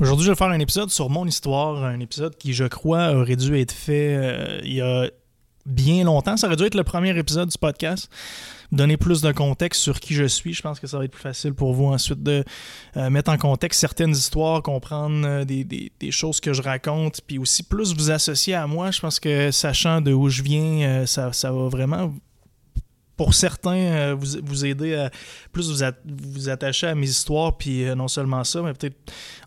Aujourd'hui, je vais faire un épisode sur mon histoire, un épisode qui, je crois, aurait dû être fait euh, il y a bien longtemps. Ça aurait dû être le premier épisode du podcast. Donner plus de contexte sur qui je suis. Je pense que ça va être plus facile pour vous ensuite de euh, mettre en contexte certaines histoires, comprendre euh, des, choses que je raconte, puis aussi plus vous associer à moi. Je pense que sachant de où je viens, ça va vraiment pour certains, euh, vous, vous aider à plus vous, vous attacher à mes histoires, puis euh, non seulement ça, mais peut-être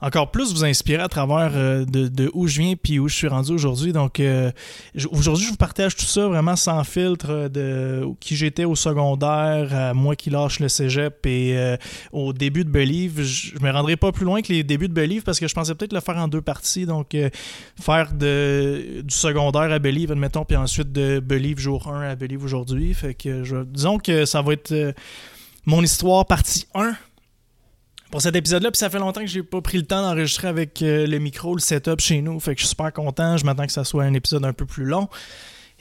encore plus vous inspirer à travers euh, de, de, où je viens puis où je suis rendu aujourd'hui. Donc aujourd'hui, je vous partage tout ça vraiment sans filtre de qui j'étais au secondaire, à moi qui lâche le cégep et au début de Believe. Je, me rendrai pas plus loin que les débuts de Believe parce que je pensais peut-être le faire en deux parties. Donc faire de, du secondaire à Believe, admettons, puis ensuite de Believe jour 1 à Believe aujourd'hui. Fait que je disons que ça va être euh, mon histoire partie 1 pour cet épisode-là. Puis ça fait longtemps que j'ai pas pris le temps d'enregistrer avec euh, le micro, le setup chez nous. Fait que je suis super content. Je m'attends que ça soit un épisode un peu plus long.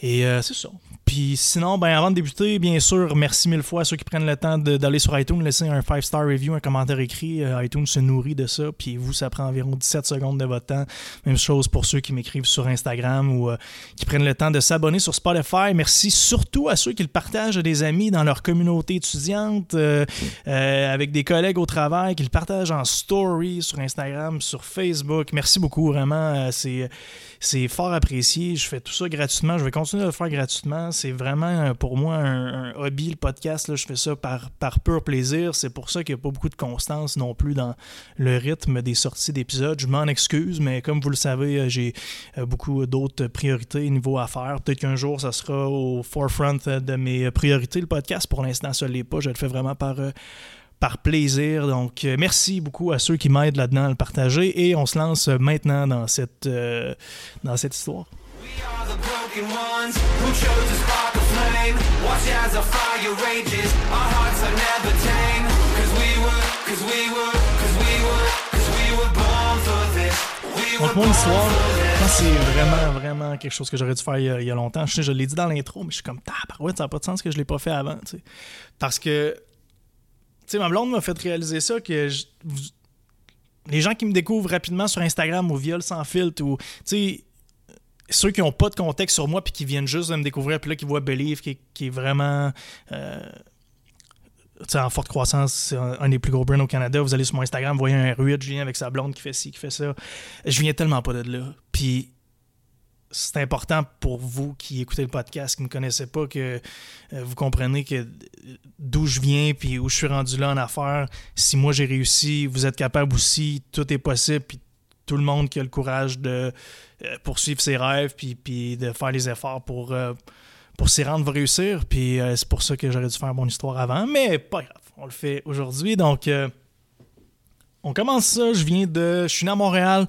Et euh, c'est ça. Puis sinon, ben, avant de débuter, bien sûr, merci mille fois à ceux qui prennent le temps d'aller sur iTunes, laisser un 5-star review, un commentaire écrit. Euh, iTunes se nourrit de ça. Puis vous, ça prend environ 17 secondes de votre temps. Même chose pour ceux qui m'écrivent sur Instagram ou euh, qui prennent le temps de s'abonner sur Spotify. Merci surtout à ceux qui le partagent à des amis dans leur communauté étudiante, avec des collègues au travail, qui le partagent en story sur Instagram, sur Facebook. Merci beaucoup, vraiment. c'est fort apprécié. Je fais tout ça gratuitement. Je vais continuer de le faire gratuitement. C'est vraiment euh, pour moi un, hobby, le podcast. Je fais ça par, pur plaisir. C'est pour ça qu'il n'y a pas beaucoup de constance non plus dans le rythme des sorties d'épisodes. Je m'en excuse, mais comme vous le savez, euh, j'ai euh, beaucoup d'autres priorités niveau affaires. Peut-être qu'un jour, ça sera au forefront de mes priorités, le podcast. Pour l'instant, ça ne l'est pas. Je le fais vraiment par par plaisir. Donc, euh, merci beaucoup à ceux qui m'aident là-dedans à le partager. Et on se lance maintenant dans cette, euh, dans cette histoire. Donc, mon histoire, c'est vraiment, vraiment quelque chose que j'aurais dû faire il y a, longtemps. Je, je l'ai dit dans l'intro, mais je suis comme, tabarouette, ça n'a pas de sens que je ne l'ai pas fait avant. Parce que tu sais, ma blonde m'a fait réaliser ça que les gens qui me découvrent rapidement sur Instagram au viol sans filtre ou, tu sais, ceux qui n'ont pas de contexte sur moi puis qui viennent juste de me découvrir, puis là, qui voient Believe, qui, est vraiment. Euh, en forte croissance, c'est un, des plus gros brands au Canada. Vous allez sur mon Instagram, vous voyez un R8, je viens avec sa blonde qui fait ci, qui fait ça. Je viens tellement pas de là. Puis c'est important pour vous qui écoutez le podcast, qui ne me connaissez pas, que euh, vous comprenez que d'où je viens puis où je suis rendu là en affaires. Si moi j'ai réussi, vous êtes capable aussi, tout est possible. Puis tout le monde qui a le courage de euh, poursuivre ses rêves puis, puis de faire les efforts pour, euh, pour s'y rendre va réussir. Puis c'est pour ça que j'aurais dû faire mon histoire avant. Mais pas grave, on le fait aujourd'hui. Donc on commence ça. Je viens de. Je suis né à Montréal.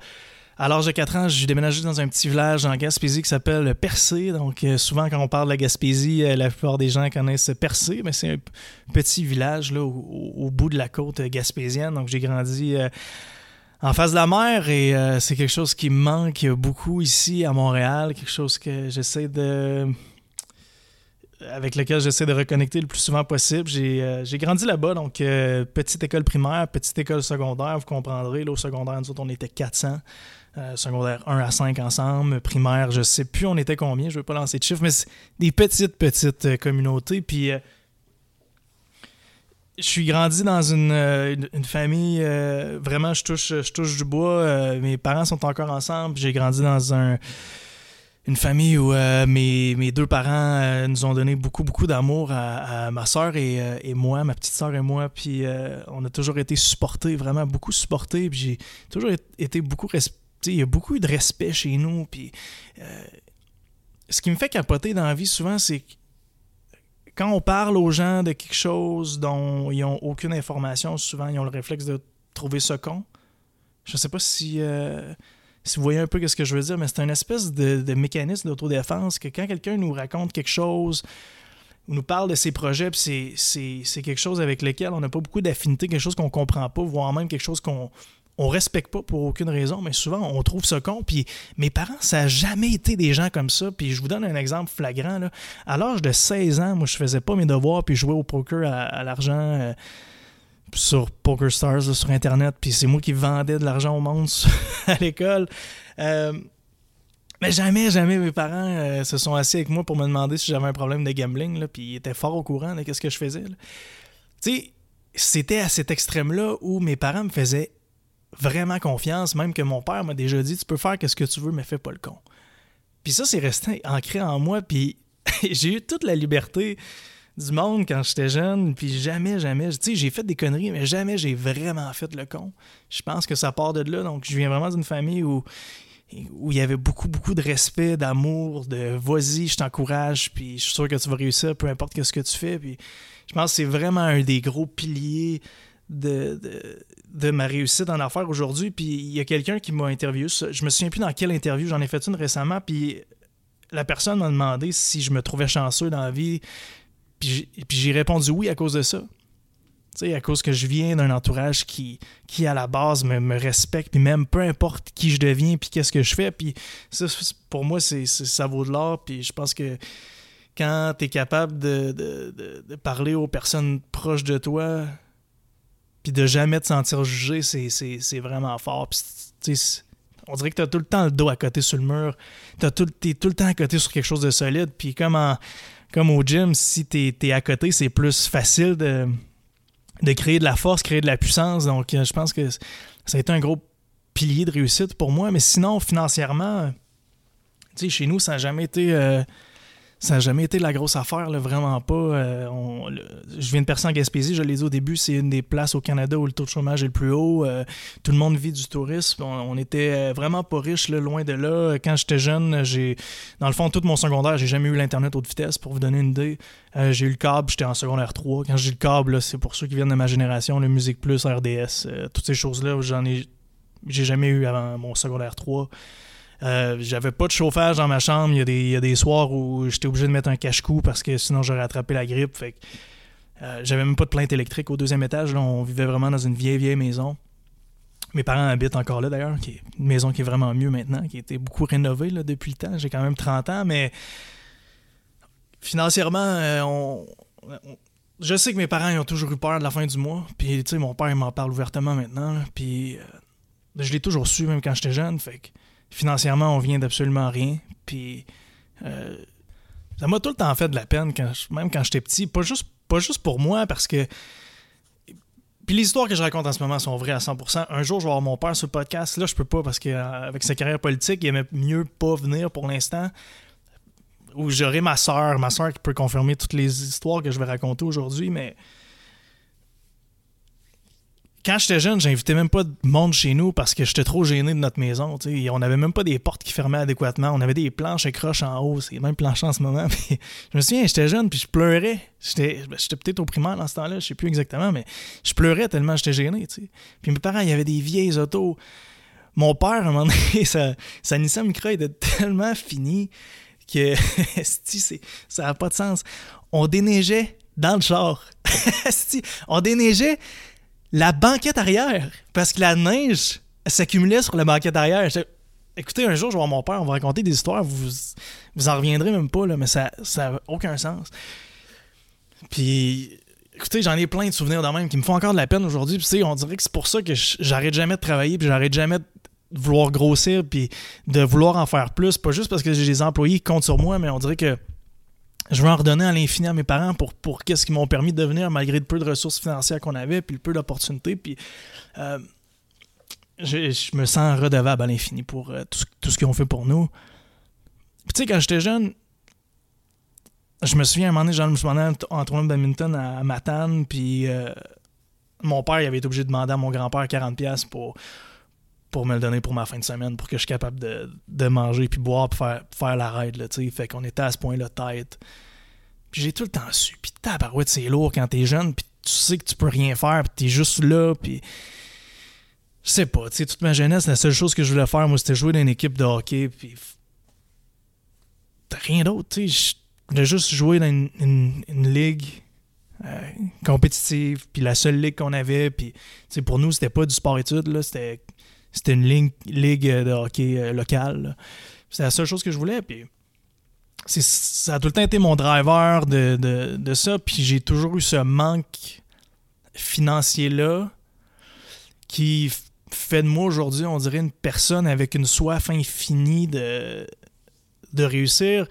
À l'âge de 4 ans, j'ai déménagé dans un petit village en Gaspésie qui s'appelle Percé. Donc, euh, souvent, quand on parle de la Gaspésie, euh, la plupart des gens connaissent Percé, mais c'est un petit village là, au, bout de la côte gaspésienne. Donc, j'ai grandi euh, en face de la mer et c'est quelque chose qui me manque beaucoup ici à Montréal, quelque chose que j'essaie de avec lequel j'essaie de reconnecter le plus souvent possible. J'ai grandi là-bas, donc petite école primaire, petite école secondaire, vous comprendrez. Là, au secondaire, nous autres, on était 400. Euh, secondaire 1 à 5 ensemble, primaire, je sais plus on était combien, je ne veux pas lancer de chiffres, mais c'est des petites, petites euh, communautés. Puis euh, je suis grandi dans une, famille, vraiment, je touche, je touche du bois. mes parents sont encore ensemble. J'ai grandi dans un, une famille où mes, mes, deux parents nous ont donné beaucoup, beaucoup d'amour à, ma soeur et, et, moi, ma petite soeur et moi. Puis on a toujours été supportés, vraiment beaucoup supportés. Puis j'ai toujours été beaucoup respecté il y a beaucoup de respect chez nous. Puis, euh, ce qui me fait capoter dans la vie souvent, c'est quand on parle aux gens de quelque chose dont ils n'ont aucune information, souvent ils ont le réflexe de trouver ce con. Je sais pas si, euh, si vous voyez un peu ce que je veux dire, mais c'est une espèce de, mécanisme d'autodéfense que quand quelqu'un nous raconte quelque chose ou nous parle de ses projets, c'est quelque chose avec lequel on n'a pas beaucoup d'affinité, quelque chose qu'on comprend pas, voire même quelque chose qu'on on respecte pas pour aucune raison, mais souvent on trouve ça con. Puis mes parents, ça n'a jamais été des gens comme ça. Puis je vous donne un exemple flagrant. Là. À l'âge de 16 ans, moi je faisais pas mes devoirs puis jouais au poker à, l'argent. Euh, sur PokerStars, sur Internet, puis c'est moi qui vendais de l'argent au monde à l'école. Euh, mais jamais, jamais mes parents euh, se sont assis avec moi pour me demander si j'avais un problème de gambling, là, puis ils étaient fort au courant de ce que je faisais. Tu sais, c'était à cet extrême-là où mes parents me faisaient vraiment confiance, même que mon père m'a déjà dit Tu peux faire ce que tu veux, mais fais pas le con. Puis ça, c'est resté ancré en moi, puis j'ai eu toute la liberté du monde quand j'étais jeune, puis jamais, jamais, tu sais, j'ai fait des conneries, mais jamais j'ai vraiment fait le con. Je pense que ça part de là, donc je viens vraiment d'une famille où où il y avait beaucoup, beaucoup de respect, d'amour, de vas-y, je t'encourage, puis je suis sûr que tu vas réussir, peu importe ce que tu fais. Puis je pense que c'est vraiment un des gros piliers de, de, ma réussite en affaires aujourd'hui. Puis il y a quelqu'un qui m'a interviewé, je me souviens plus dans quelle interview, j'en ai fait une récemment, puis la personne m'a demandé si je me trouvais chanceux dans la vie, puis j'ai répondu oui à cause de ça à cause que je viens d'un entourage qui, qui, à la base, me, respecte, puis même peu importe qui je deviens, puis qu'est-ce que je fais, puis ça, pour moi, ça vaut de l'or, puis je pense que quand tu es capable de, parler aux personnes proches de toi, puis de jamais te sentir jugé, c'est, vraiment fort. on dirait que tu as tout le temps le dos à côté sur le mur, tu tout, tout le temps à côté sur quelque chose de solide, puis comme, comme au gym, si tu es à côté, c'est plus facile de de créer de la force, créer de la puissance. Donc, euh, je pense que ça a été un gros pilier de réussite pour moi. Mais sinon, financièrement, chez nous, ça n'a jamais été. Euh, ça n'a jamais été la grosse affaire, vraiment pas. Euh, je viens de percer en Gaspésie, je l'ai dit au début, c'est une des places au Canada où le taux de chômage est le plus haut. tout le monde vit du tourisme. On, était vraiment pas riche, loin de là. Quand j'étais jeune, j'ai, dans le fond, tout mon secondaire, j'ai jamais eu l'Internet haute vitesse, pour vous donner une idée. Euh, j'ai eu le câble, j'étais en secondaire 3. Quand j'ai le câble, c'est pour ceux qui viennent de ma génération, le Musique Plus, RDS, euh, toutes ces choses-là, j'en ai j'ai jamais eu avant mon secondaire 3. Euh, j'avais pas de chauffage dans ma chambre. Il y a des, soirs où j'étais obligé de mettre un cache-cou parce que sinon j'aurais attrapé la grippe. Fait j'avais même pas de plainte électrique au deuxième étage. Là, on vivait vraiment dans une vieille, vieille maison. Mes parents habitent encore là d'ailleurs, qui est une maison qui est vraiment mieux maintenant, qui a été beaucoup rénovée là, depuis le temps. J'ai quand même 30 ans, mais financièrement, euh, je sais que mes parents ont toujours eu peur de la fin du mois. Puis, tu sais, mon père m'en parle ouvertement maintenant. puis, euh, je l'ai toujours su, même quand j'étais jeune. Fait que financièrement, on vient d'absolument rien. Puis, euh, ça m'a tout le temps fait de la peine, quand même quand j'étais petit. Pas juste, pas juste pour moi, parce que. Puis les histoires que je raconte en ce moment sont vraies à 100%. Un jour, je vais avoir mon père sur le podcast. Là, je peux pas parce qu'avec sa carrière politique, il aimait mieux pas venir pour l'instant où j'aurai ma soeur, ma soeur qui peut confirmer toutes les histoires que je vais raconter aujourd'hui, mais quand j'étais jeune, j'invitais même pas de monde chez nous parce que j'étais trop gêné de notre maison. On n'avait même pas des portes qui fermaient adéquatement. On avait des planches et croches en haut. C'est même planche en ce moment. je me souviens, j'étais jeune puis je pleurais. J'étais peut-être au primaire dans ce temps-là, je sais plus exactement, mais je pleurais tellement j'étais gêné. Puis mes parents, il y avait des vieilles autos. Mon père, à un moment donné, sa, sa Nissan Micra était tellement fini que ça n'a pas de sens. On déneigeait dans le char. on déneigeait la banquette arrière parce que la neige s'accumulait sur la banquette arrière. Écoutez, un jour, je vais voir mon père, on va raconter des histoires, vous, vous en reviendrez même pas, là, mais ça n'a aucun sens. Puis, écoutez, j'en ai plein de souvenirs de même qui me font encore de la peine aujourd'hui. Puis, on dirait que c'est pour ça que j'arrête jamais de travailler, puis j'arrête jamais de vouloir grossir puis de vouloir en faire plus, pas juste parce que j'ai des employés qui comptent sur moi, mais on dirait que je veux en redonner à l'infini à mes parents pour, pour qu'est-ce qu'ils m'ont permis de devenir malgré le peu de ressources financières qu'on avait, puis le peu d'opportunités. Puis euh, je, me sens redevable à l'infini pour euh, tout, ce qu'ils ont fait pour nous. Puis tu sais, quand j'étais jeune, je me souviens à un moment donné, je me en tournoi de badminton à Matane, puis euh, mon père avait été obligé de demander à mon grand-père 40$ pour pour me le donner pour ma fin de semaine, pour que je sois capable de, manger puis boire puis faire, faire la raid, là, Fait qu'on était à ce point-là tête. Puis j'ai tout le temps su. Puis tabarouette, c'est lourd quand t'es jeune, puis tu sais que tu peux rien faire, puis t'es juste là, puis... Je sais pas, tu sais, toute ma jeunesse, la seule chose que je voulais faire, moi, c'était jouer dans une équipe de hockey, puis... Rien d'autre, tu sais. Je voulais juste jouer dans une, ligue euh, compétitive, puis la seule ligue qu'on avait, puis pour nous, c'était pas du sport-études, c'était c'était une ligue, ligue de hockey euh, locale. C'est la seule chose que je voulais. Puis ça a tout le temps été mon driver de, ça. Puis j'ai toujours eu ce manque financier-là qui fait de moi aujourd'hui, on dirait, une personne avec une soif infinie de, de réussir.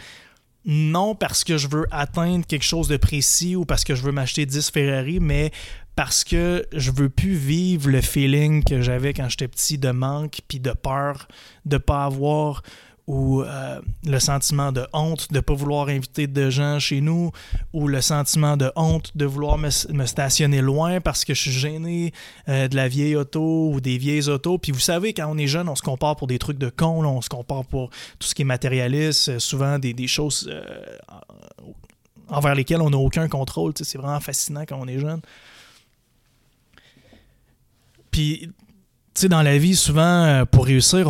Non parce que je veux atteindre quelque chose de précis ou parce que je veux m'acheter 10 Ferrari, mais parce que je veux plus vivre le feeling que j'avais quand j'étais petit de manque puis de peur de pas avoir ou euh, le sentiment de honte de ne pas vouloir inviter de gens chez nous, ou le sentiment de honte de vouloir me, stationner loin parce que je suis gêné euh, de la vieille auto ou des vieilles autos. Puis vous savez, quand on est jeune, on se compare pour des trucs de con, on se compare pour tout ce qui est matérialiste, euh, souvent des, choses envers lesquelles on n'a aucun contrôle. C'est vraiment fascinant quand on est jeune. Puis tu sais, dans la vie, souvent, euh, pour réussir,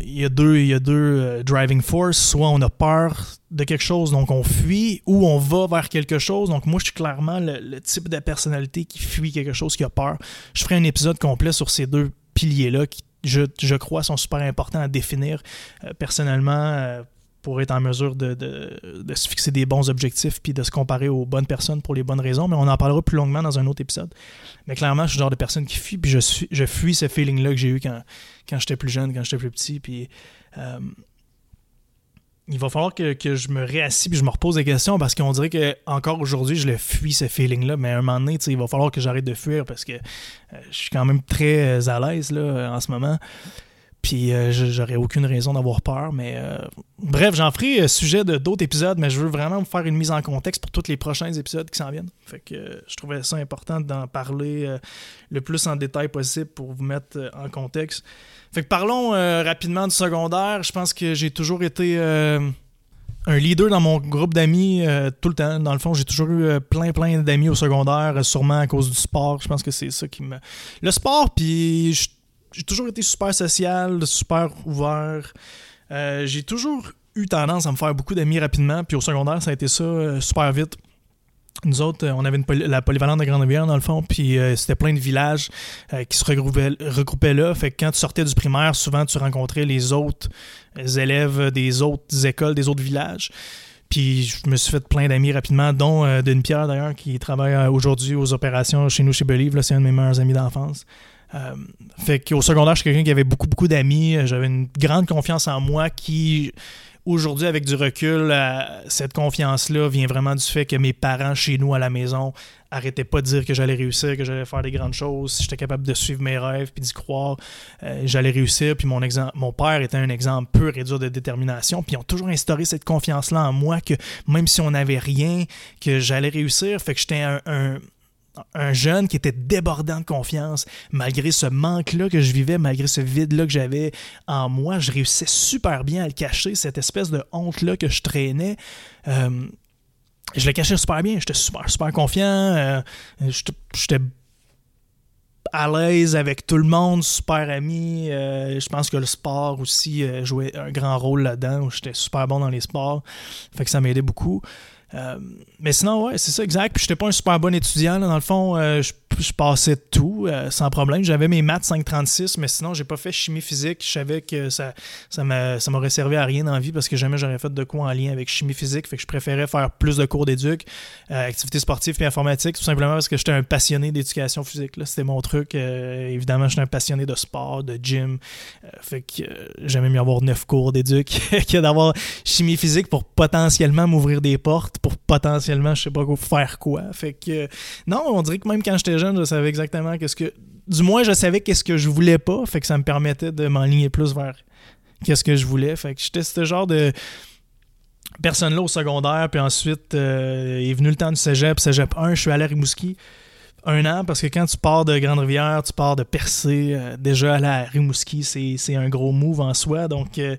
il y a deux, y a deux euh, driving force. Soit on a peur de quelque chose, donc on fuit, ou on va vers quelque chose. Donc moi, je suis clairement le, type de personnalité qui fuit quelque chose, qui a peur. Je ferai un épisode complet sur ces deux piliers-là qui, je, je, crois, sont super importants à définir euh, personnellement pour être en mesure de, se fixer des bons objectifs puis de se comparer aux bonnes personnes pour les bonnes raisons, mais on en parlera plus longuement dans un autre épisode. Mais clairement, je suis le genre de personne qui fuit, puis je, je fuis ce feeling-là que j'ai eu quand, quand j'étais plus jeune, quand j'étais plus petit, puis euh, il va falloir que, je me réassis puis je me repose des questions parce qu'on dirait que encore aujourd'hui, je le fuis ce feeling-là, mais à un moment donné, il va falloir que j'arrête de fuir parce que euh, je suis quand même très à l'aise là, en ce moment. Puis euh, j'aurais aucune raison d'avoir peur. Mais euh, bref, j'en ferai euh, sujet de d'autres épisodes, mais je veux vraiment vous faire une mise en contexte pour tous les prochains épisodes qui s'en viennent. Fait que je trouvais ça important d'en parler le plus en détail possible pour vous mettre en contexte. Fait que parlons rapidement du secondaire. Je pense que j'ai toujours été un leader dans mon groupe d'amis tout le temps. Dans le fond, j'ai toujours eu plein, plein d'amis au secondaire, sûrement à cause du sport. Je pense que c'est ça qui me. Le sport, puis je j'ai toujours été super social, super ouvert. Euh, j'ai toujours eu tendance à me faire beaucoup d'amis rapidement. Puis au secondaire, ça a été ça euh, super vite. Nous autres, euh, on avait la polyvalente de Grande-Rivière, dans le fond, puis c'était plein de villages qui se regroupaient, là. Fait que quand tu sortais du primaire, souvent tu rencontrais les autres élèves des autres écoles, des autres villages. Puis je me suis fait plein d'amis rapidement, dont d'une Pierre d'ailleurs, qui travaille aujourd'hui aux opérations chez nous chez Believe. C'est un de mes meilleurs amis d'enfance. Euh, fait qu'au secondaire, je suis quelqu'un qui avait beaucoup, beaucoup d'amis. J'avais une grande confiance en moi qui, aujourd'hui, avec du recul, euh, cette confiance-là vient vraiment du fait que mes parents chez nous à la maison arrêtaient pas de dire que j'allais réussir, que j'allais faire des grandes choses. Si j'étais capable de suivre mes rêves puis d'y croire, euh, j'allais réussir. Puis mon, père était un exemple pur et dur de détermination. Puis ils ont toujours instauré cette confiance-là en moi que même si on n'avait rien, que j'allais réussir. Fait que j'étais un un jeune qui était débordant de confiance, malgré ce manque-là que je vivais, malgré ce vide-là que j'avais en moi, je réussissais super bien à le cacher, cette espèce de honte-là que je traînais. Euh, je le cachais super bien, j'étais super, super confiant, euh, j'étais à l'aise avec tout le monde, super ami. Euh, je pense que le sport aussi jouait un grand rôle là-dedans, j'étais super bon dans les sports, fait que ça m'aidait beaucoup. Euh, mais sinon, ouais, c'est ça, exact. Puis j'étais pas un super bon étudiant. Dans le fond, euh, je passais tout euh, sans problème. J'avais mes maths 536, mais sinon, j'ai pas fait chimie physique. Je savais que ça, ça m'aurait servi à rien dans vie parce que jamais j'aurais fait de cours en lien avec chimie physique. Fait que je préférais faire plus de cours d'éduc, euh, activités sportives et informatique, tout simplement parce que j'étais un passionné d'éducation physique. C'était mon truc. Euh, évidemment, j'étais un passionné de sport, de gym. fait que j'aimais mieux avoir neuf cours d'éduc que d'avoir chimie physique pour potentiellement m'ouvrir des portes, pour potentiellement, je sais pas quoi, faire quoi. Fait que non, on dirait que même quand j'étais jeune, je savais exactement qu'est-ce que. Du moins, je savais qu'est-ce que je voulais pas. Fait que ça me permettait de m'enligner plus vers qu'est-ce que je voulais. Fait que j'étais ce genre de personne-là au secondaire. Puis ensuite, euh, est venu le temps du cégep. Cégep 1, je suis allé à Rimouski un an parce que quand tu pars de Grande-Rivière, tu pars de Percé, euh, déjà aller à Rimouski, c'est un gros move en soi. Donc, euh,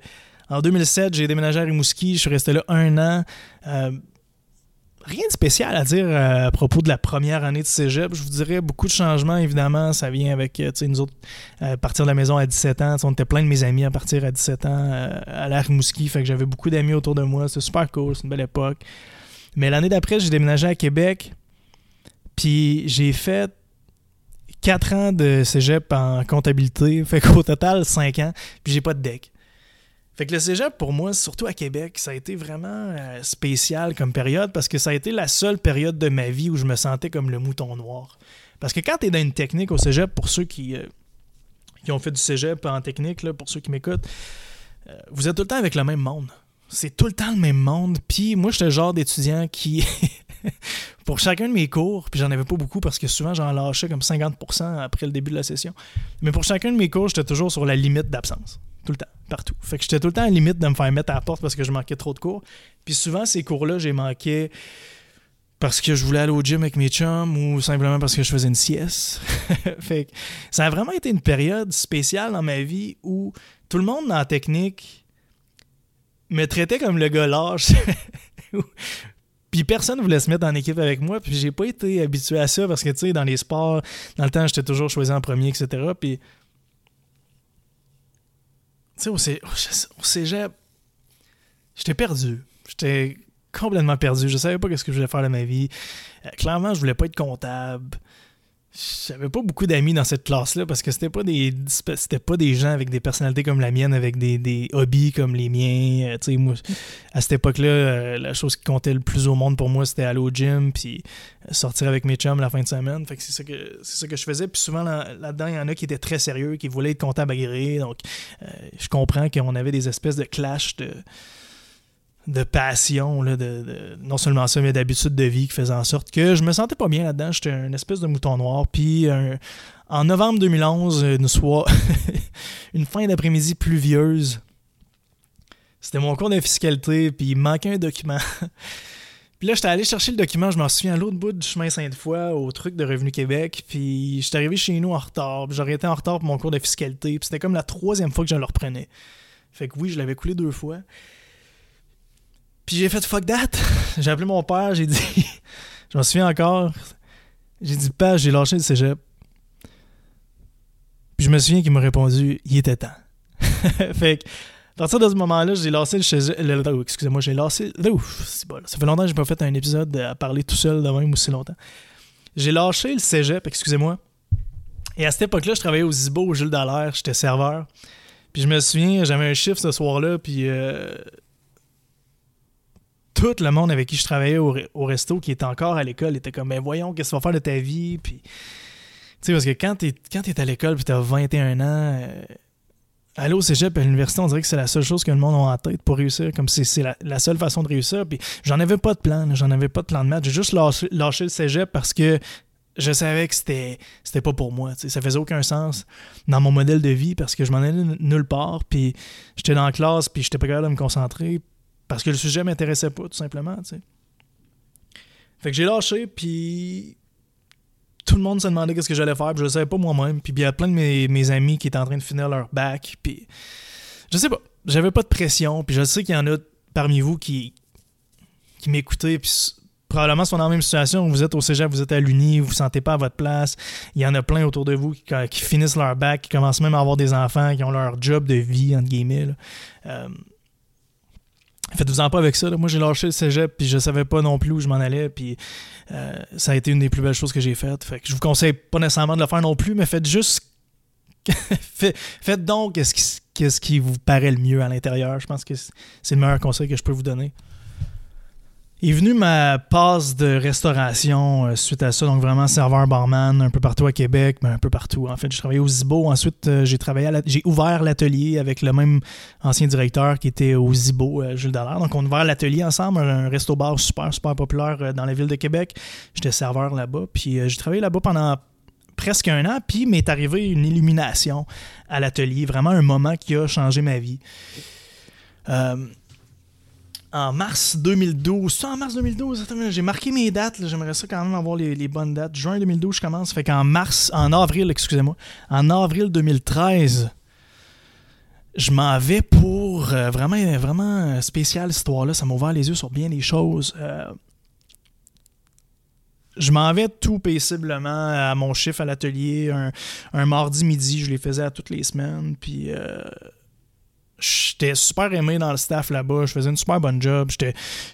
en 2007, j'ai déménagé à Rimouski. Je suis resté là un an rien de spécial à dire euh, à propos de la première année de cégep. Je vous dirais beaucoup de changements, évidemment. Ça vient avec, euh, nous autres, euh, partir de la maison à 17 ans. On était plein de mes amis à partir à 17 ans à la Rimouski. Fait que j'avais beaucoup d'amis autour de moi. C'était super cool. C'est une belle époque. Mais l'année d'après, j'ai déménagé à Québec. Puis j'ai fait 4 ans de cégep en comptabilité. Fait qu'au total, 5 ans. Puis j'ai pas de deck. Fait que le cégep, pour moi, surtout à Québec, ça a été vraiment euh, spécial comme période parce que ça a été la seule période de ma vie où je me sentais comme le mouton noir. Parce que quand tu es dans une technique au cégep, pour ceux qui, euh, ont fait du cégep en technique, pour ceux qui m'écoutent, euh, vous êtes tout le temps avec le même monde. C'est tout le temps le même monde. Puis moi, j'étais le genre d'étudiant qui, pour chacun de mes cours, puis j'en avais pas beaucoup parce que souvent j'en lâchais comme 50% après le début de la session. Mais pour chacun de mes cours, j'étais toujours sur la limite d'absence. Tout le temps, partout. Fait que j'étais tout le temps à limite de me faire mettre à la porte parce que je manquais trop de cours. Puis souvent, ces cours-là, j'ai manqué parce que je voulais aller au gym avec mes chums ou simplement parce que je faisais une sieste. fait que ça a vraiment été une période spéciale dans ma vie où tout le monde dans technique me traitait comme le gars puis personne voulait se mettre en équipe avec moi, puis j'ai pas été habitué à ça parce que tu sais dans les sports, dans le temps j'étais toujours choisi en premier, etc. Puis sais au, cégep, j'étais perdu. J'étais complètement perdu. Je savais pas ce que je voulais faire de ma vie. Euh, clairement, je voulais pas être comptable. J'avais pas beaucoup d'amis dans cette classe-là parce que c'était pas des c'était pas des gens avec des personnalités comme la mienne, avec des, hobbies comme les miens. Euh, moi, à cette époque-là, euh, la chose qui comptait le plus au monde pour moi, c'était aller au gym puis sortir avec mes chums la fin de semaine. Fait que c'est ça que c'est ça que je faisais. Puis souvent là-dedans, il y en a qui étaient très sérieux, qui voulaient être comptable agréé. Donc je comprends qu'on avait des espèces de clash de de passion, là, de, non seulement ça, mais d'habitude de vie qui faisait en sorte que je me sentais pas bien là-dedans. J'étais un espèce de mouton noir. Puis en novembre 2011, une soir, une fin d'après-midi pluvieuse, c'était mon cours de fiscalité, puis il manquait un document. puis là, j'étais allé chercher le document, je m'en souviens, à l'autre bout du chemin Sainte-Foy, au truc de Revenu Québec, puis j'étais arrivé chez nous en retard, puis j'aurais été en retard pour mon cours de fiscalité, puis c'était comme la troisième fois que je le reprenais. Fait que oui, je l'avais coulé deux fois. Puis j'ai fait fuck that. J'ai appelé mon père, j'ai dit, je m'en souviens encore, j'ai dit, père, j'ai lâché le cégep. Puis je me souviens qu'il m'a répondu, il était temps. fait que, à partir de ce moment-là, j'ai lancé le cégep. Oh, excusez-moi, j'ai lancé. Ouf, c'est bon. Ça fait longtemps que j'ai pas fait un épisode à parler tout seul de même aussi longtemps. J'ai lâché le cégep, excusez-moi. Et à cette époque-là, je travaillais au Zibo, au Jules Dallaire, j'étais serveur. Puis je me souviens, j'avais un chiffre ce soir-là, puis euh, tout le monde avec qui je travaillais au, resto qui était encore à l'école était comme ben voyons qu'est-ce que tu vas faire de ta vie? Puis tu sais parce que quand quand es à l'école puis tu as 21 ans euh, aller au cégep à l'université on dirait que c'est la seule chose que le monde a en tête pour réussir comme si c'est la, seule façon de réussir puis j'en avais pas de plan j'en avais pas de plan de maths j'ai juste lâché, le cégep parce que je savais que c'était c'était pas pour moi. Ça faisait aucun sens dans mon modèle de vie parce que je m'en allais nulle part. Puis j'étais dans la classe, puis j'étais pas capable de me concentrer. Parce que le sujet m'intéressait pas, tout simplement, tu sais. Fait que j'ai lâché, puis tout le monde se demandait qu'est-ce que j'allais faire, puis je le savais pas moi-même. Puis il y a plein de mes, amis qui étaient en train de finir leur bac, puis je sais pas, j'avais pas de pression, puis je sais qu'il y en a parmi vous qui, qui m'écoutez, puis probablement sont dans la même situation. Vous êtes au cégep, vous êtes à l'uni, vous vous sentez pas à votre place. Il y en a plein autour de vous qui, finissent leur bac, qui commencent même à avoir des enfants, qui ont leur job de vie, entre guillemets. Euh, Faites-vous-en pas avec ça. Moi, j'ai lâché le cégep, puis je savais pas non plus où je m'en allais, puis euh, ça a été une des plus belles choses que j'ai faites. Fait que je vous conseille pas nécessairement de le faire non plus, mais faites juste. faites donc ce ce qui vous paraît le mieux à l'intérieur. Je pense que c'est le meilleur conseil que je peux vous donner est venue ma passe de restauration euh, suite à ça, donc vraiment serveur barman un peu partout à Québec, mais un peu partout. En fait, j'ai travaillé au Zibo. Ensuite, euh, j'ai travaillé j'ai ouvert l'atelier avec le même ancien directeur qui était au Zibo, euh, Jules Dallaire. Donc, on a ouvert l'atelier ensemble, un resto-bar super, super populaire dans la ville de Québec. J'étais serveur là-bas. Puis, j'ai travaillé là-bas pendant presque un an. Puis, m'est arrivé une illumination à l'atelier, vraiment un moment qui a changé ma vie. En mars 2012. Ça, en mars 2012, j'ai marqué mes dates. J'aimerais ça quand même avoir les, bonnes dates. Juin 2012, je commence. Fait qu'en mars, en avril, excusez-moi, en avril 2013, je m'en vais pour euh, vraiment, vraiment spécial histoire-là. Ça m'a ouvert les yeux sur bien des choses. Euh, je m'en vais tout paisiblement à mon chiffre à l'atelier un, un, mardi midi. Je les faisais à toutes les semaines. Puis. Euh, j'étais super aimé dans le staff là-bas. Je faisais une super bonne job. J'étais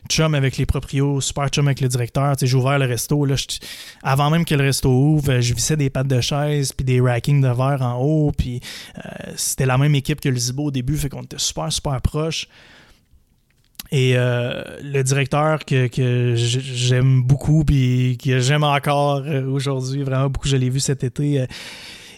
chum avec les proprios, super chum avec le directeur. J'ai ouvert le resto. Là, avant même que le resto ouvre, je vissais des pattes de chaise puis des rackings de verre en haut. Puis euh, c'était la même équipe que le Zibo au début, fait qu'on était super, super proches. Et euh, le directeur que, que j'aime beaucoup, puis que j'aime encore euh, aujourd'hui, vraiment beaucoup, je l'ai vu cet été.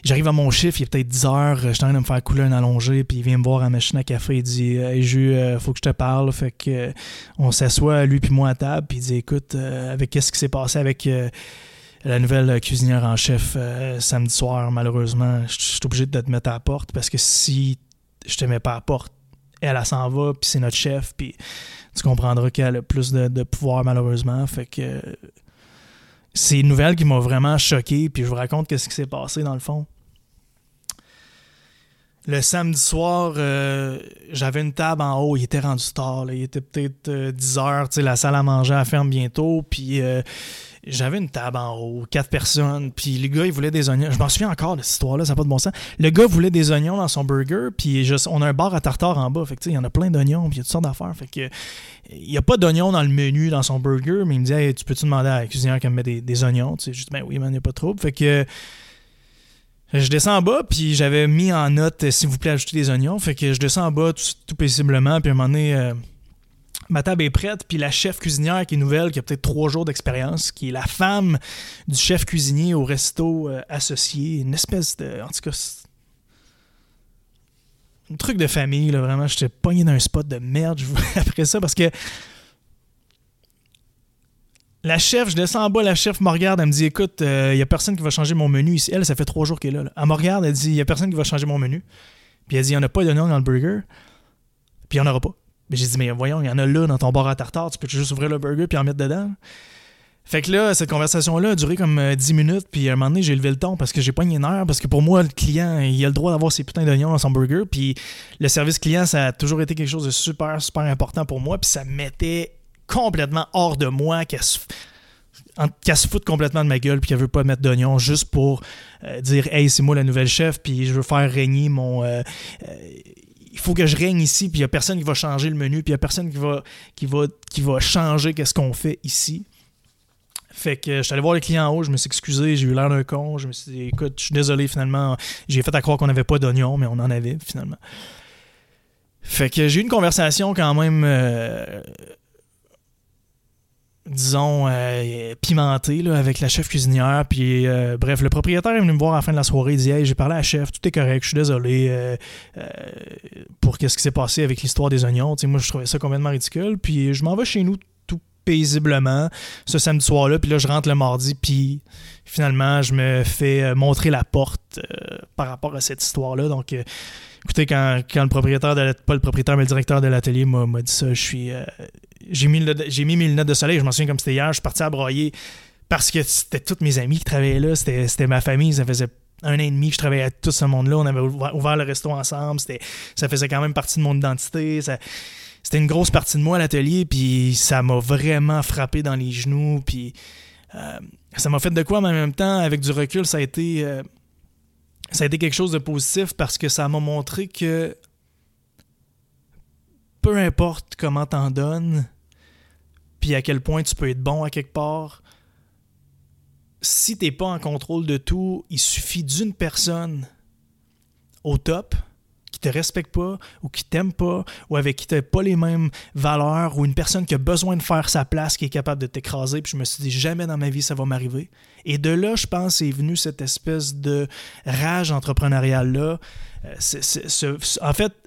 J'arrive à mon chiffre, il est peut-être 10 heures, je suis en train de me faire couler un allongé, puis il vient me voir à la machine à café, il dit Hey Ju, euh, faut que je te parle. Fait que euh, on s'assoit, lui puis moi à table, puis il dit Écoute, euh, avec qu'est-ce qui s'est passé avec la nouvelle cuisinière en chef samedi soir, malheureusement, je suis obligé de te mettre à la porte parce que si je te mets pas à la porte, elle, elle s'en va, puis c'est notre chef, puis tu comprendras qu'elle a plus de, pouvoir, malheureusement. Fait que c'est une nouvelle qui m'a vraiment choqué, puis je vous raconte qu'est-ce qui s'est passé dans le fond. Le samedi soir, euh, j'avais une table en haut, il était rendu tard, il était peut-être euh, 10 heures, tu sais, la salle à manger elle ferme bientôt, puis euh, j'avais une table en haut, quatre personnes, puis le gars, il voulait des oignons. Je m'en souviens encore de cette histoire-là, ça n'a pas de bon sens. Le gars voulait des oignons dans son burger, puis je- on a un bar à tartare en bas, fait que il y en a plein d'oignons, puis il y a toutes sortes d'affaires, fait que il n'y a pas d'oignons dans le menu dans son burger, mais il me dit tu peux-tu demander à la cuisinière qu'elle me mette des, oignons Tu sais, juste, ben oui, man, il n'y a pas de trouble. Fait que je descends en bas, puis j'avais mis en note euh, s'il vous plaît, ajouter des oignons. Fait que je descends en bas tout, paisiblement, puis à un moment donné, euh, ma table est prête, puis la chef cuisinière qui est nouvelle, qui a peut-être trois jours d'expérience, qui est la femme du chef cuisinier au resto euh, associé, une espèce de. En tout cas, un truc de famille, là, vraiment. J'étais pogné dans un spot de merde je vous- après ça parce que la chef, je descends en bas, la chef me regarde, elle me dit Écoute, il n'y a personne qui va changer mon menu ici. Elle, ça fait trois jours qu'elle est là. Elle me regarde, elle dit Il n'y a personne qui va changer mon menu. Puis elle dit Il n'y en a pas d'oignon dans le burger. Puis il n'y en aura pas. Mais j'ai dit Mais voyons, il y en a là dans ton bar à tartare, tu peux juste ouvrir le burger puis en mettre dedans. Fait que là, cette conversation-là a duré comme euh, 10 minutes, puis à un moment donné, j'ai levé le ton parce que j'ai pas une nerf, parce que pour moi, le client, il a le droit d'avoir ses putains d'oignons dans son burger, puis le service client, ça a toujours été quelque chose de super, super important pour moi, puis ça me mettait complètement hors de moi qu'elle se, qu'elle se foute complètement de ma gueule, puis qu'elle veut pas mettre d'oignons juste pour euh, dire Hey, c'est moi la nouvelle chef, puis je veux faire régner mon. euh, euh, il faut que je règne ici, puis il n'y a personne qui va changer le menu, puis il n'y a personne qui va, qui va, qui va changer qu'est-ce qu'on fait ici. Fait que je suis allé voir le client en haut, je me suis excusé, j'ai eu l'air d'un con, je me suis dit, écoute, je suis désolé finalement, j'ai fait à croire qu'on n'avait pas d'oignons, mais on en avait finalement. Fait que j'ai eu une conversation quand même, disons, euh, pimentée là, avec la chef cuisinière. Puis, euh, bref, le propriétaire est venu me voir à la fin de la soirée. Il dit Hey, j'ai parlé à la chef, tout est correct, je suis désolé euh, euh, pour qu'est-ce qui s'est passé avec l'histoire des oignons. Moi, je trouvais ça complètement ridicule. Puis, je m'en vais chez nous tout paisiblement ce samedi soir-là. Puis là, je rentre le mardi. Puis, finalement, je me fais montrer la porte par rapport à cette histoire-là. Donc, écoutez, quand, le propriétaire, de pas le propriétaire, mais le directeur de l'atelier m'a dit ça, je suis. J'ai mis, mis mes lunettes de soleil, je m'en souviens comme c'était hier, je suis parti à broyer parce que c'était tous mes amis qui travaillaient là, c'était ma famille, ça faisait un an et demi que je travaillais avec tout ce monde-là, on avait ouvert, le resto ensemble, ça faisait quand même partie de mon identité, c'était une grosse partie de moi à l'atelier, puis ça m'a vraiment frappé dans les genoux, puis euh, ça m'a fait de quoi, mais en même temps, avec du recul, ça a été, euh, ça a été quelque chose de positif parce que ça m'a montré que peu importe comment t'en donnes, puis à quel point tu peux être bon à quelque part, si t'es pas en contrôle de tout, il suffit d'une personne au top qui te respecte pas ou qui t'aime pas ou avec qui t'as pas les mêmes valeurs ou une personne qui a besoin de faire sa place qui est capable de t'écraser puis je me suis dit jamais dans ma vie ça va m'arriver. Et de là je pense est venu cette espèce de rage entrepreneuriale là en fait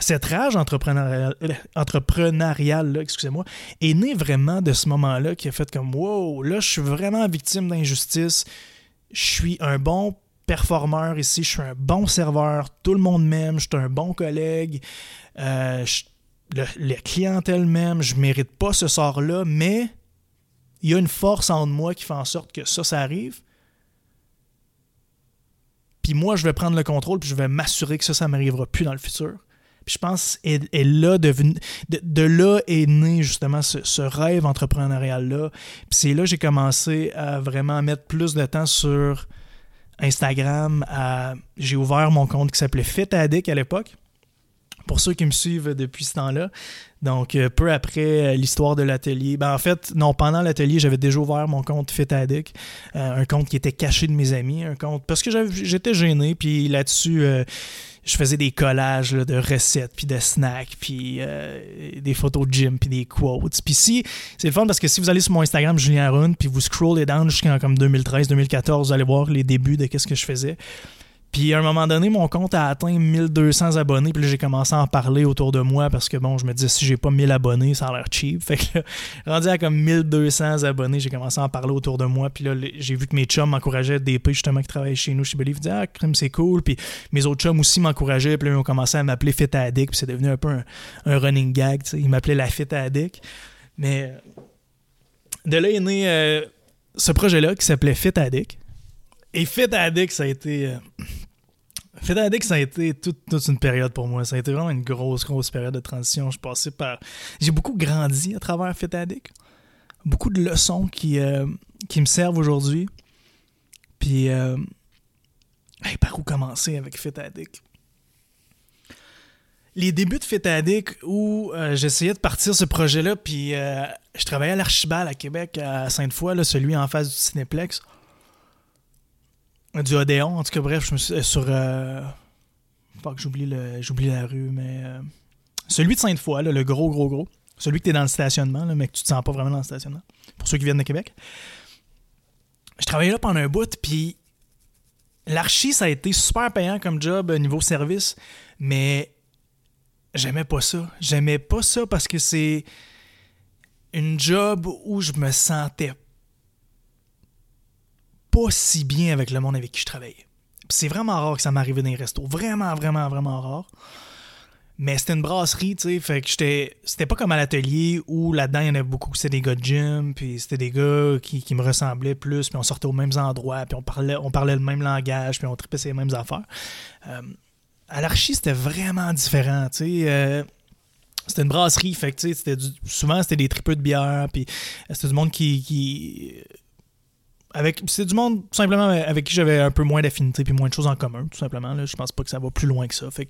cette rage entrepreneuriale, excusez-moi, est née vraiment de ce moment-là qui a fait comme wow, là je suis vraiment victime d'injustice. Je suis un bon performeur ici, je suis un bon serveur, tout le monde m'aime, je suis un bon collègue, euh, le, la clientèle m'aime, je mérite pas ce sort-là, mais il y a une force en moi qui fait en sorte que ça, ça arrive. Puis moi, je vais prendre le contrôle, puis je vais m'assurer que ça, ça m'arrivera plus dans le futur. Je pense est, est là de, là est né justement ce, rêve entrepreneurial-là. Puis c'est là que j'ai commencé à vraiment mettre plus de temps sur Instagram. J'ai ouvert mon compte qui s'appelait Fit Addict à l'époque pour ceux qui me suivent depuis ce temps-là. Donc, euh, peu après euh, l'histoire de l'atelier, ben, en fait, non, pendant l'atelier, j'avais déjà ouvert mon compte FitAddict, un compte qui était caché de mes amis, un compte parce que j'étais gêné, puis là-dessus, je faisais des collages de recettes, puis de snacks, puis des photos de gym, puis des quotes. Puis si, c'est le fun parce que si vous allez sur mon Instagram, Julien Rune, puis vous scrollez down jusqu'en comme 2013-2014, vous allez voir les débuts de qu'est-ce que je faisais. Puis à un moment donné, mon compte a atteint 1200 abonnés. Puis là, j'ai commencé à en parler autour de moi parce que bon, je me disais si j'ai pas 1000 abonnés, ça a l'air cheap. Fait que là, rendu à comme 1200 abonnés, j'ai commencé à en parler autour de moi. Puis là, j'ai vu que mes chums m'encourageaient, DP justement qui travaillent chez nous chez Believe, disaient Ah, crème, c'est cool. Puis mes autres chums aussi m'encourageaient. Puis là, ils ont commencé à m'appeler Fit Addict. Puis c'est devenu un peu un, running gag. Ils m'appelaient la Fit Addict. Mais de là est né euh, ce projet-là qui s'appelait Fit Addict. Et Fit Addict, ça a été. Euh, Addict, ça a été toute, une période pour moi. Ça a été vraiment une grosse, grosse période de transition. Je passais par. J'ai beaucoup grandi à travers Addict. Beaucoup de leçons qui, euh, qui me servent aujourd'hui. Puis. Euh, par où commencer avec Addict? Les débuts de Addict où j'essayais de partir ce projet-là, puis je travaillais à l'Archibald à Québec, à Sainte-Foy, celui en face du Cinéplex du Odéon, en tout cas, bref, je me suis, euh, sur. Euh, que j'oublie, le, j'oublie la rue, mais. Euh, celui de Sainte-Foy, le gros, gros, gros. Celui que tu es dans le stationnement, là, mais que tu te sens pas vraiment dans le stationnement. Pour ceux qui viennent de Québec. Je travaillais là pendant un bout, puis l'archi, ça a été super payant comme job niveau service, mais j'aimais pas ça. J'aimais pas ça parce que c'est une job où je me sentais pas si bien avec le monde avec qui je travaillais. C'est vraiment rare que ça m'arrive dans les restos. Vraiment, vraiment, vraiment rare. Mais c'était une brasserie, tu sais, fait que j'étais... C'était pas comme à l'atelier où là-dedans, il y en avait beaucoup, c'était des gars de gym, puis c'était des gars qui, me ressemblaient plus, puis on sortait aux mêmes endroits, puis on parlait, on parlait le même langage, puis on tripait ces mêmes affaires. Euh, à l'archi, c'était vraiment différent, tu sais... Euh, c'était une brasserie, fait que, c'était souvent, c'était des tripeux de bière, puis c'était du monde qui avec c'est du monde simplement avec qui j'avais un peu moins d'affinité puis moins de choses en commun tout simplement là. je pense pas que ça va plus loin que ça. Fait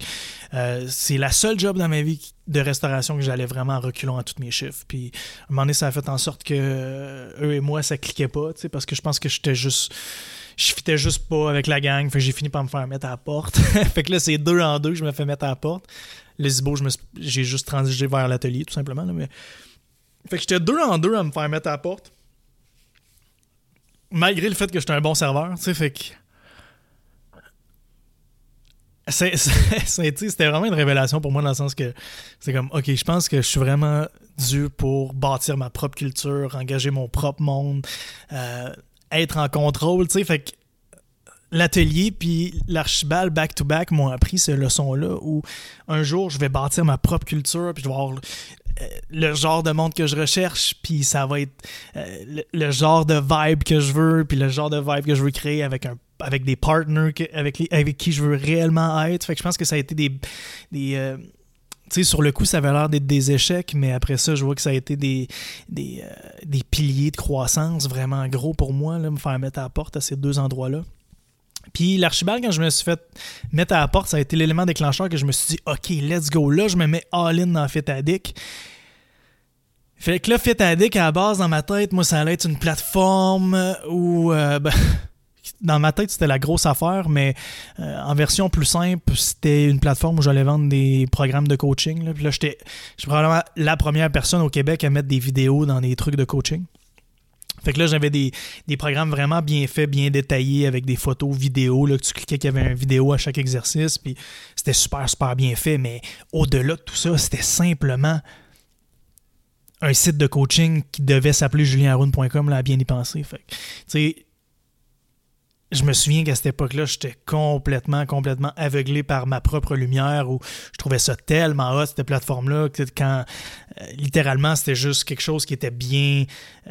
euh, c'est la seule job dans ma vie de restauration que j'allais vraiment en reculant à tous mes chiffres. Puis à un moment donné ça a fait en sorte que euh, eux et moi ça cliquait pas parce que je pense que j'étais juste je fitais juste pas avec la gang. Fait j'ai fini par me faire mettre à la porte. Fait que là c'est deux en deux que je me fais mettre à la porte. Les Zibo j'ai juste transigé vers l'atelier tout simplement mais fait que j'étais deux en deux à me faire mettre à la porte malgré le fait que j'étais un bon serveur, tu fait. C'était vraiment une révélation pour moi dans le sens que c'est comme, ok, je pense que je suis vraiment dû pour bâtir ma propre culture, engager mon propre monde, euh, être en contrôle, tu sais, fait l'atelier puis l'archibald back-to-back m'ont appris ces leçons-là où un jour je vais bâtir ma propre culture puis je vais avoir le genre de monde que je recherche, puis ça va être euh, le, genre de vibe que je veux, puis le genre de vibe que je veux créer avec un avec des partners avec, avec qui je veux réellement être. Fait que je pense que ça a été des. des euh, tu sais, sur le coup, ça avait l'air d'être des échecs, mais après ça, je vois que ça a été des, des, euh, des piliers de croissance vraiment gros pour moi, là, me faire mettre à la porte à ces deux endroits-là. Puis l'archibald, quand je me suis fait mettre à la porte, ça a été l'élément déclencheur que je me suis dit, OK, let's go. Là, je me mets all-in dans Fit Addict. Fait que là, Fit Addict, à la base, dans ma tête, moi, ça allait être une plateforme où. Euh, ben, dans ma tête, c'était la grosse affaire, mais euh, en version plus simple, c'était une plateforme où j'allais vendre des programmes de coaching. Puis là, j'étais probablement la première personne au Québec à mettre des vidéos dans des trucs de coaching. Fait que là, j'avais des, programmes vraiment bien faits, bien détaillés, avec des photos, vidéos, là, que tu cliquais qu'il y avait une vidéo à chaque exercice, puis c'était super, super bien fait, mais au-delà de tout ça, c'était simplement un site de coaching qui devait s'appeler julienarune.com, là, à bien y penser. Fait tu sais, je me souviens qu'à cette époque-là, j'étais complètement, complètement aveuglé par ma propre lumière où je trouvais ça tellement hot, cette plateforme-là, que quand euh, littéralement c'était juste quelque chose qui était bien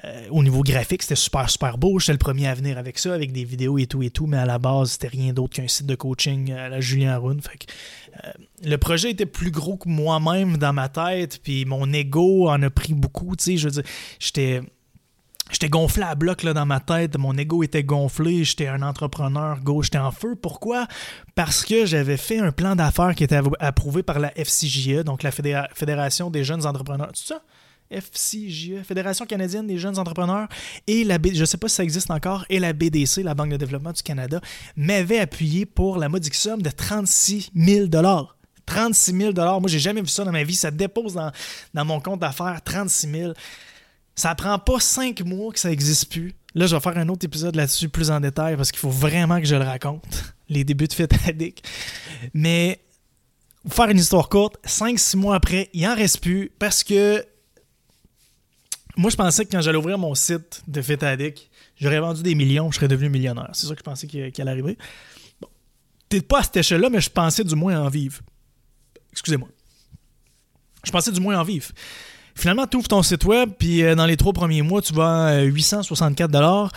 euh, au niveau graphique, c'était super, super beau. J'étais le premier à venir avec ça, avec des vidéos et tout et tout, mais à la base, c'était rien d'autre qu'un site de coaching à la Julien euh, le projet était plus gros que moi-même dans ma tête, puis mon ego en a pris beaucoup, tu sais, je veux dire, j'étais j'étais gonflé à bloc là, dans ma tête, mon ego était gonflé, j'étais un entrepreneur gauche, j'étais en feu. Pourquoi? Parce que j'avais fait un plan d'affaires qui était approuvé par la FCJE, donc la Fédération des jeunes entrepreneurs. Tu ça? FCJE, Fédération canadienne des jeunes entrepreneurs, et la je ne sais pas si ça existe encore, et la BDC, la Banque de développement du Canada, m'avaient appuyé pour la modique somme de 36 000 36 000 Moi, j'ai jamais vu ça dans ma vie. Ça dépose dans, dans mon compte d'affaires, 36 000 Ça prend pas cinq mois que ça n'existe plus. Là, je vais faire un autre épisode là-dessus plus en détail parce qu'il faut vraiment que je le raconte. Les débuts de Fit Addict. Mais, faire une histoire courte, 5-6 mois après, il en reste plus parce que moi, je pensais que quand j'allais ouvrir mon site de Fit j'aurais vendu des millions, je serais devenu millionnaire. C'est ça que je pensais qu'il allait arriver. Bon. Peut-être pas à cette échelle-là, mais je pensais du moins en vivre. Excusez-moi. Je pensais du moins en vivre. Finalement, tu ouvres ton site web, puis euh, dans les trois premiers mois, tu vas 864 euh,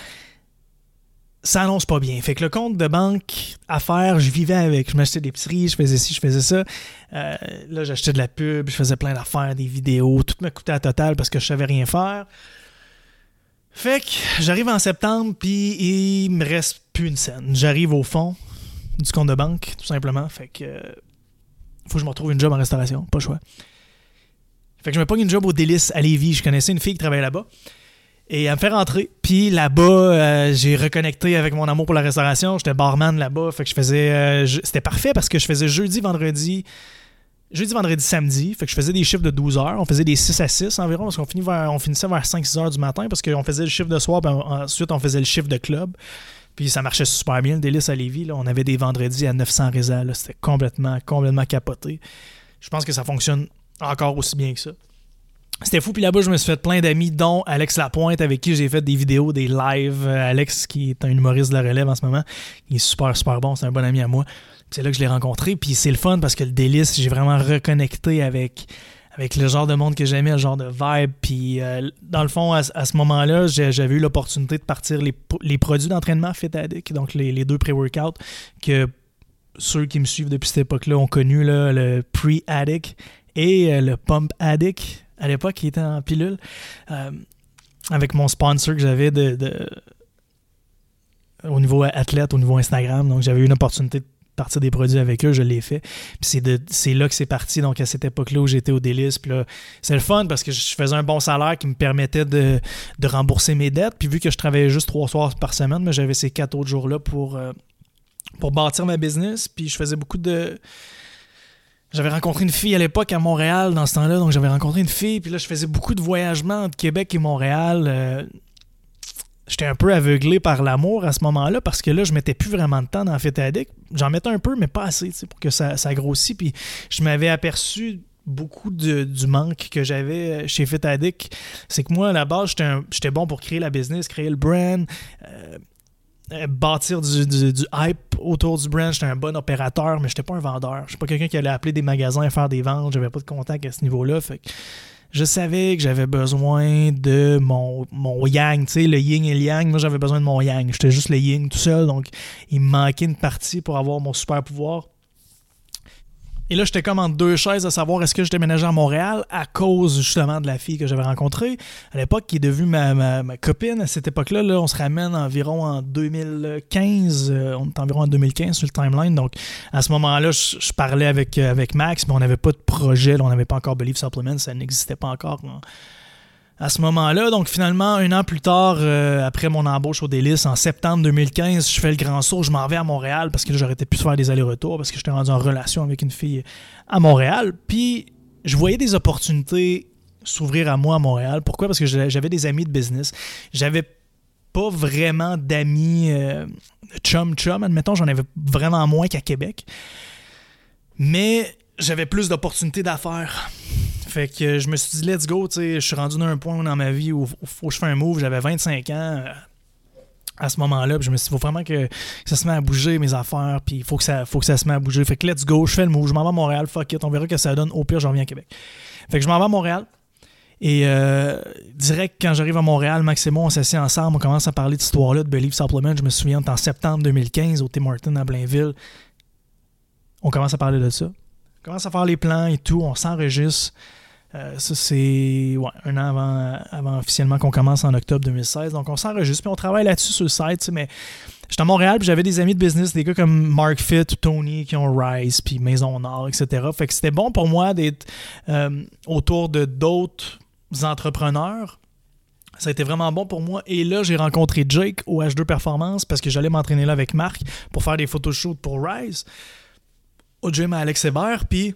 ça annonce pas bien. Fait que le compte de banque à faire, je vivais avec. Je m'achetais des petits je faisais ci, je faisais ça. Euh, là, j'achetais de la pub, je faisais plein d'affaires, des vidéos. Tout me coûtait à total parce que je savais rien faire. Fait que j'arrive en septembre, puis il me reste plus une scène. J'arrive au fond du compte de banque, tout simplement. Fait que faut que je me retrouve une job en restauration. Pas le choix. Fait que je me pogne une job au Délice à Lévis. Je connaissais une fille qui travaillait là-bas. Et elle me fait rentrer. Puis là-bas, euh, j'ai reconnecté avec mon amour pour la restauration. J'étais barman là-bas. Fait que je faisais. Euh, c'était parfait parce que je faisais jeudi, vendredi. Jeudi, vendredi, samedi. Fait que je faisais des chiffres de 12 heures. On faisait des 6 à 6 environ parce qu'on on finissait vers 5-6 heures du matin parce qu'on faisait le chiffre de soir. Puis ensuite, on faisait le chiffre de club. Puis ça marchait super bien, le délice à Lévis. Là. On avait des vendredis à 900 résas. C'était complètement, complètement capoté. Je pense que ça fonctionne encore aussi bien que ça. C'était fou, puis là-bas, je me suis fait plein d'amis, dont Alex Lapointe, avec qui j'ai fait des vidéos, des lives. Euh, Alex, qui est un humoriste de la relève en ce moment, il est super, super bon, c'est un bon ami à moi. C'est là que je l'ai rencontré, puis c'est le fun parce que le délice, j'ai vraiment reconnecté avec, avec le genre de monde que j'aimais, le genre de vibe. Puis, euh, dans le fond, à, ce moment-là, j'avais eu l'opportunité de partir les, produits d'entraînement Fit Addict, donc les, deux pré-workouts que ceux qui me suivent depuis cette époque-là ont connu, le Pre-Addict et euh, le Pump Addict, à l'époque, qui était en pilule, euh, avec mon sponsor que j'avais de, au niveau athlète, au niveau Instagram. Donc, j'avais eu une opportunité de partir des produits avec eux, je l'ai fait. Puis c'est là que c'est parti, donc à cette époque-là où j'étais au délice. Puis là, c'est le fun parce que je faisais un bon salaire qui me permettait de, rembourser mes dettes. Puis vu que je travaillais juste trois soirs par semaine, mais j'avais ces quatre autres jours-là pour, euh, pour bâtir ma business. Puis je faisais beaucoup de. J'avais rencontré une fille à l'époque à Montréal dans ce temps-là, donc j'avais rencontré une fille, puis là je faisais beaucoup de voyagements entre Québec et Montréal. Euh, j'étais un peu aveuglé par l'amour à ce moment-là parce que là, je mettais plus vraiment de temps dans Fit Addict. J'en mettais un peu, mais pas assez pour que ça, ça grossit. Puis je m'avais aperçu beaucoup du manque que j'avais chez Fit. C'est que moi, à la base, j'étais bon pour créer la business, créer le brand. Euh, euh, bâtir du, hype autour du brand. J'étais un bon opérateur, mais j'étais pas un vendeur. Je suis pas quelqu'un qui allait appeler des magasins et faire des ventes. J'avais pas de contact à ce niveau-là. Fait je savais que j'avais besoin de mon, mon yang, tu sais, le yin et le yang. Moi, j'avais besoin de mon yang. J'étais juste le yin tout seul, donc il me manquait une partie pour avoir mon super pouvoir. Et là, j'étais comme en deux chaises à savoir est-ce que je déménageais à Montréal à cause justement de la fille que j'avais rencontrée à l'époque, qui est devenue ma, copine à cette époque-là. Là, on se ramène environ en 2015. Euh, on est environ en 2015 sur le timeline. Donc, à ce moment-là, je, parlais avec, euh, avec Max, mais on n'avait pas de projet. on n'avait pas encore Believe Supplement. Ça n'existait pas encore à ce moment-là. Donc finalement, un an plus tard, euh, après mon embauche au Délice, en septembre 2015, je fais le grand saut, je m'en vais à Montréal parce que j'aurais pu faire des allers-retours parce que j'étais rendu en relation avec une fille à Montréal. Puis je voyais des opportunités s'ouvrir à moi à Montréal. Pourquoi? Parce que j'avais des amis de business. J'avais pas vraiment d'amis euh, chum-chum, admettons, j'en avais vraiment moins qu'à Québec. Mais j'avais plus d'opportunités d'affaires. Fait que je me suis dit, let's go, je suis rendu dans un point dans ma vie où il faut que je fasse un move. J'avais 25 ans euh, à ce moment-là. Je me suis dit, il faut vraiment que, ça se met à bouger, mes affaires. Puis il faut que, ça, faut que ça se met à bouger. Fait que let's go, je fais le move. Je m'en vais à Montréal, fuck it. On verra que ça donne. Au pire, je reviens à Québec. Fait que je m'en vais à Montréal. Et euh, direct, quand j'arrive à Montréal, Max et moi, on s'assied ensemble. On commence à parler de cette histoire-là de Believe Supplement. Je me souviens, en septembre 2015, au Tim Martin à Blainville. On commence à parler de ça. On commence à faire les plans et tout. On s'enregistre. Euh, ça, c'est un an avant, avant officiellement qu'on commence en octobre 2016. Donc, on s'enregistre, puis on travaille là-dessus sur le site. Mais j'étais à Montréal, puis j'avais des amis de business, des gars comme Mark Fitt, Tony, qui ont Rise, puis Maison Nord, etc. Fait que c'était bon pour moi d'être euh, autour de d'autres entrepreneurs. Ça a été vraiment bon pour moi. Et là, j'ai rencontré Jake au H2 Performance parce que j'allais m'entraîner là avec Marc pour faire des photoshoots pour Rise au gym à Alex Hébert. Puis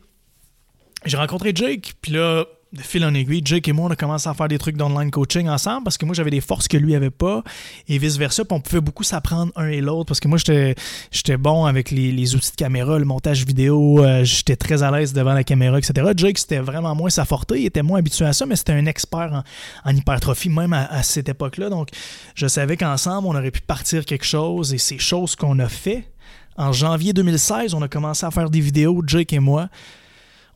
j'ai rencontré Jake, puis là, de fil en aiguille, Jake et moi, on a commencé à faire des trucs d'online coaching ensemble parce que moi, j'avais des forces que lui avait pas et vice-versa. Puis on pouvait beaucoup s'apprendre un et l'autre parce que moi, j'étais, bon avec les, outils de caméra, le montage vidéo, euh, j'étais très à l'aise devant la caméra, etc. Jake, c'était vraiment moins sa forte, il était moins habitué à ça, mais c'était un expert en, hypertrophie même à, à cette époque-là. Donc, je savais qu'ensemble, on aurait pu partir quelque chose et ces choses qu'on a fait. En janvier 2016, on a commencé à faire des vidéos, Jake et moi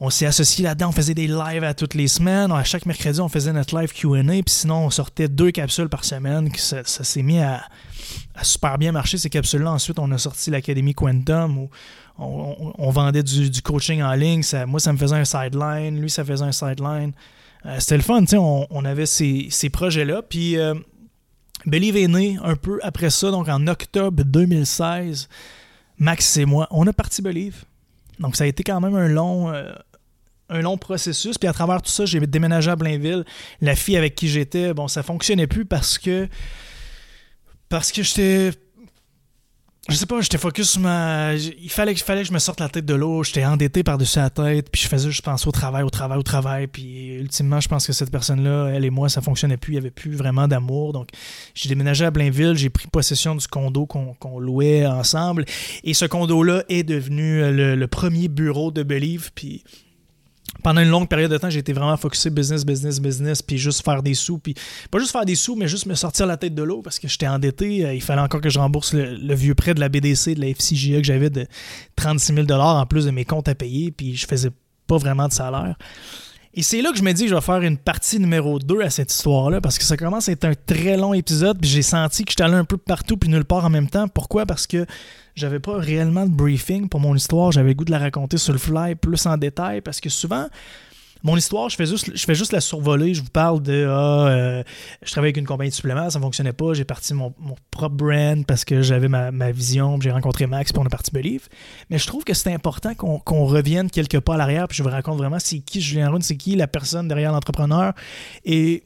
on s'est associé là-dedans, on faisait des lives à toutes les semaines. À chaque mercredi, on faisait notre live QA. Puis sinon, on sortait deux capsules par semaine. Ça, s'est mis à, super bien marcher, ces capsules-là. Ensuite, on a sorti l'Académie Quantum où on, vendait du, coaching en ligne. moi, ça me faisait un sideline. Lui, ça faisait un sideline. Euh, c'était le fun, on, on, avait ces, projets-là. Puis euh, Believe est né un peu après ça, donc en octobre 2016. Max et moi, on a parti Believe. Donc, ça a été quand même un long, euh, un long processus. Puis à travers tout ça, j'ai déménagé à Blainville. La fille avec qui j'étais, bon, ça fonctionnait plus parce que. Parce que j'étais. Je sais pas, j'étais focus sur ma. Il fallait, il fallait que je me sorte la tête de l'eau. J'étais endetté par-dessus la tête. Puis je faisais, je pensais au travail, au travail, au travail. Puis ultimement, je pense que cette personne-là, elle et moi, ça fonctionnait plus. Il n'y avait plus vraiment d'amour. Donc j'ai déménagé à Blainville. J'ai pris possession du condo qu'on louait ensemble. Et ce condo-là est devenu le, le premier bureau de Believe. Puis pendant une longue période de temps, j'ai été vraiment focusé business, business, business, puis juste faire des sous. Puis pas juste faire des sous, mais juste me sortir la tête de l'eau parce que j'étais endetté. Euh, il fallait encore que je rembourse le, vieux prêt de la BDC, de la FCGA que j'avais de 36 000 en plus de mes comptes à payer. Puis je faisais pas vraiment de salaire. Et c'est là que je me dis que je vais faire une partie numéro 2 à cette histoire-là, parce que ça commence à être un très long épisode, puis j'ai senti que j'étais allé un peu partout puis nulle part en même temps. Pourquoi? Parce que j'avais pas réellement de briefing pour mon histoire, j'avais le goût de la raconter sur le fly plus en détail, parce que souvent, mon histoire, je fais juste, je fais juste la survoler. Je vous parle de ah, euh, je travaille avec une compagnie de suppléments, ça ne fonctionnait pas. J'ai parti mon, propre brand parce que j'avais ma, vision. J'ai rencontré Max pour on a parti Believe. Mais je trouve que c'est important qu'on revienne quelque pas à l'arrière. Puis je vous raconte vraiment c'est qui Julien Rune, c'est qui la personne derrière l'entrepreneur. Et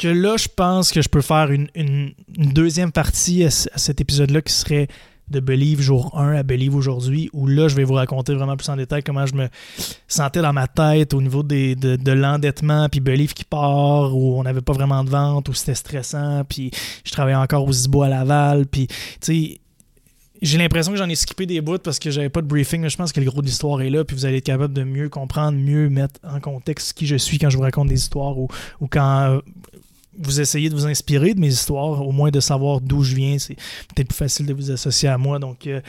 que là, je pense que je peux faire une, deuxième partie à cet épisode-là qui serait de Believe jour 1 à Believe aujourd'hui, où là, je vais vous raconter vraiment plus en détail comment je me sentais dans ma tête au niveau des, de, l'endettement, puis Believe qui part, où on n'avait pas vraiment de vente, où c'était stressant, puis je travaillais encore au Zibo à Laval, puis tu sais, j'ai l'impression que j'en ai skippé des bouts parce que j'avais pas de briefing, mais je pense que le gros de l'histoire est là, puis vous allez être capable de mieux comprendre, mieux mettre en contexte qui je suis quand je vous raconte des histoires ou, ou quand vous essayez de vous inspirer de mes histoires, au moins de savoir d'où je viens. C'est peut-être plus facile de vous associer à moi. Donc, euh,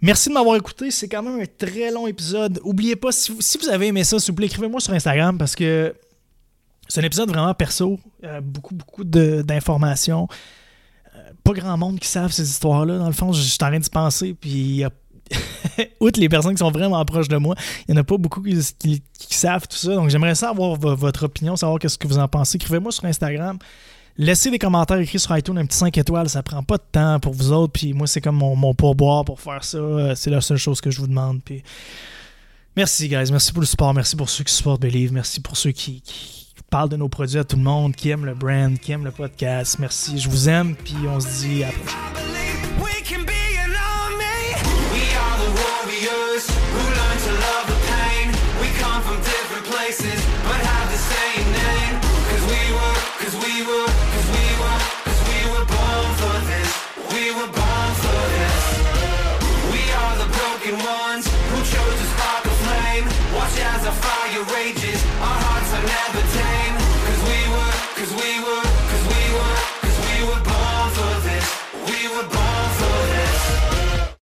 merci de m'avoir écouté. C'est quand même un très long épisode. N'oubliez pas, si vous, avez aimé ça, s'il vous plaît, écrivez-moi sur Instagram parce que c'est un épisode vraiment perso. Euh, beaucoup, beaucoup d'informations. Euh, pas grand monde qui savent ces histoires-là. Dans le fond, je suis en train d'y penser. Puis il a outre les personnes qui sont vraiment proches de moi, il n'y en a pas beaucoup qui, savent tout ça. Donc, j'aimerais savoir votre opinion, savoir qu'est-ce que vous en pensez. Écrivez-moi sur Instagram. Laissez des commentaires écrits sur iTunes, un petit 5 étoiles, ça prend pas de temps pour vous autres. Puis moi, c'est comme mon, pourboire pour faire ça. Euh, c'est la seule chose que je vous demande. Puis merci, guys. Merci pour le support. Merci pour ceux qui supportent Believe. Merci pour ceux qui, parlent de nos produits à tout le monde, qui aiment le brand, qui aiment le podcast. Merci. Je vous aime. Puis on se dit à la. Cause we were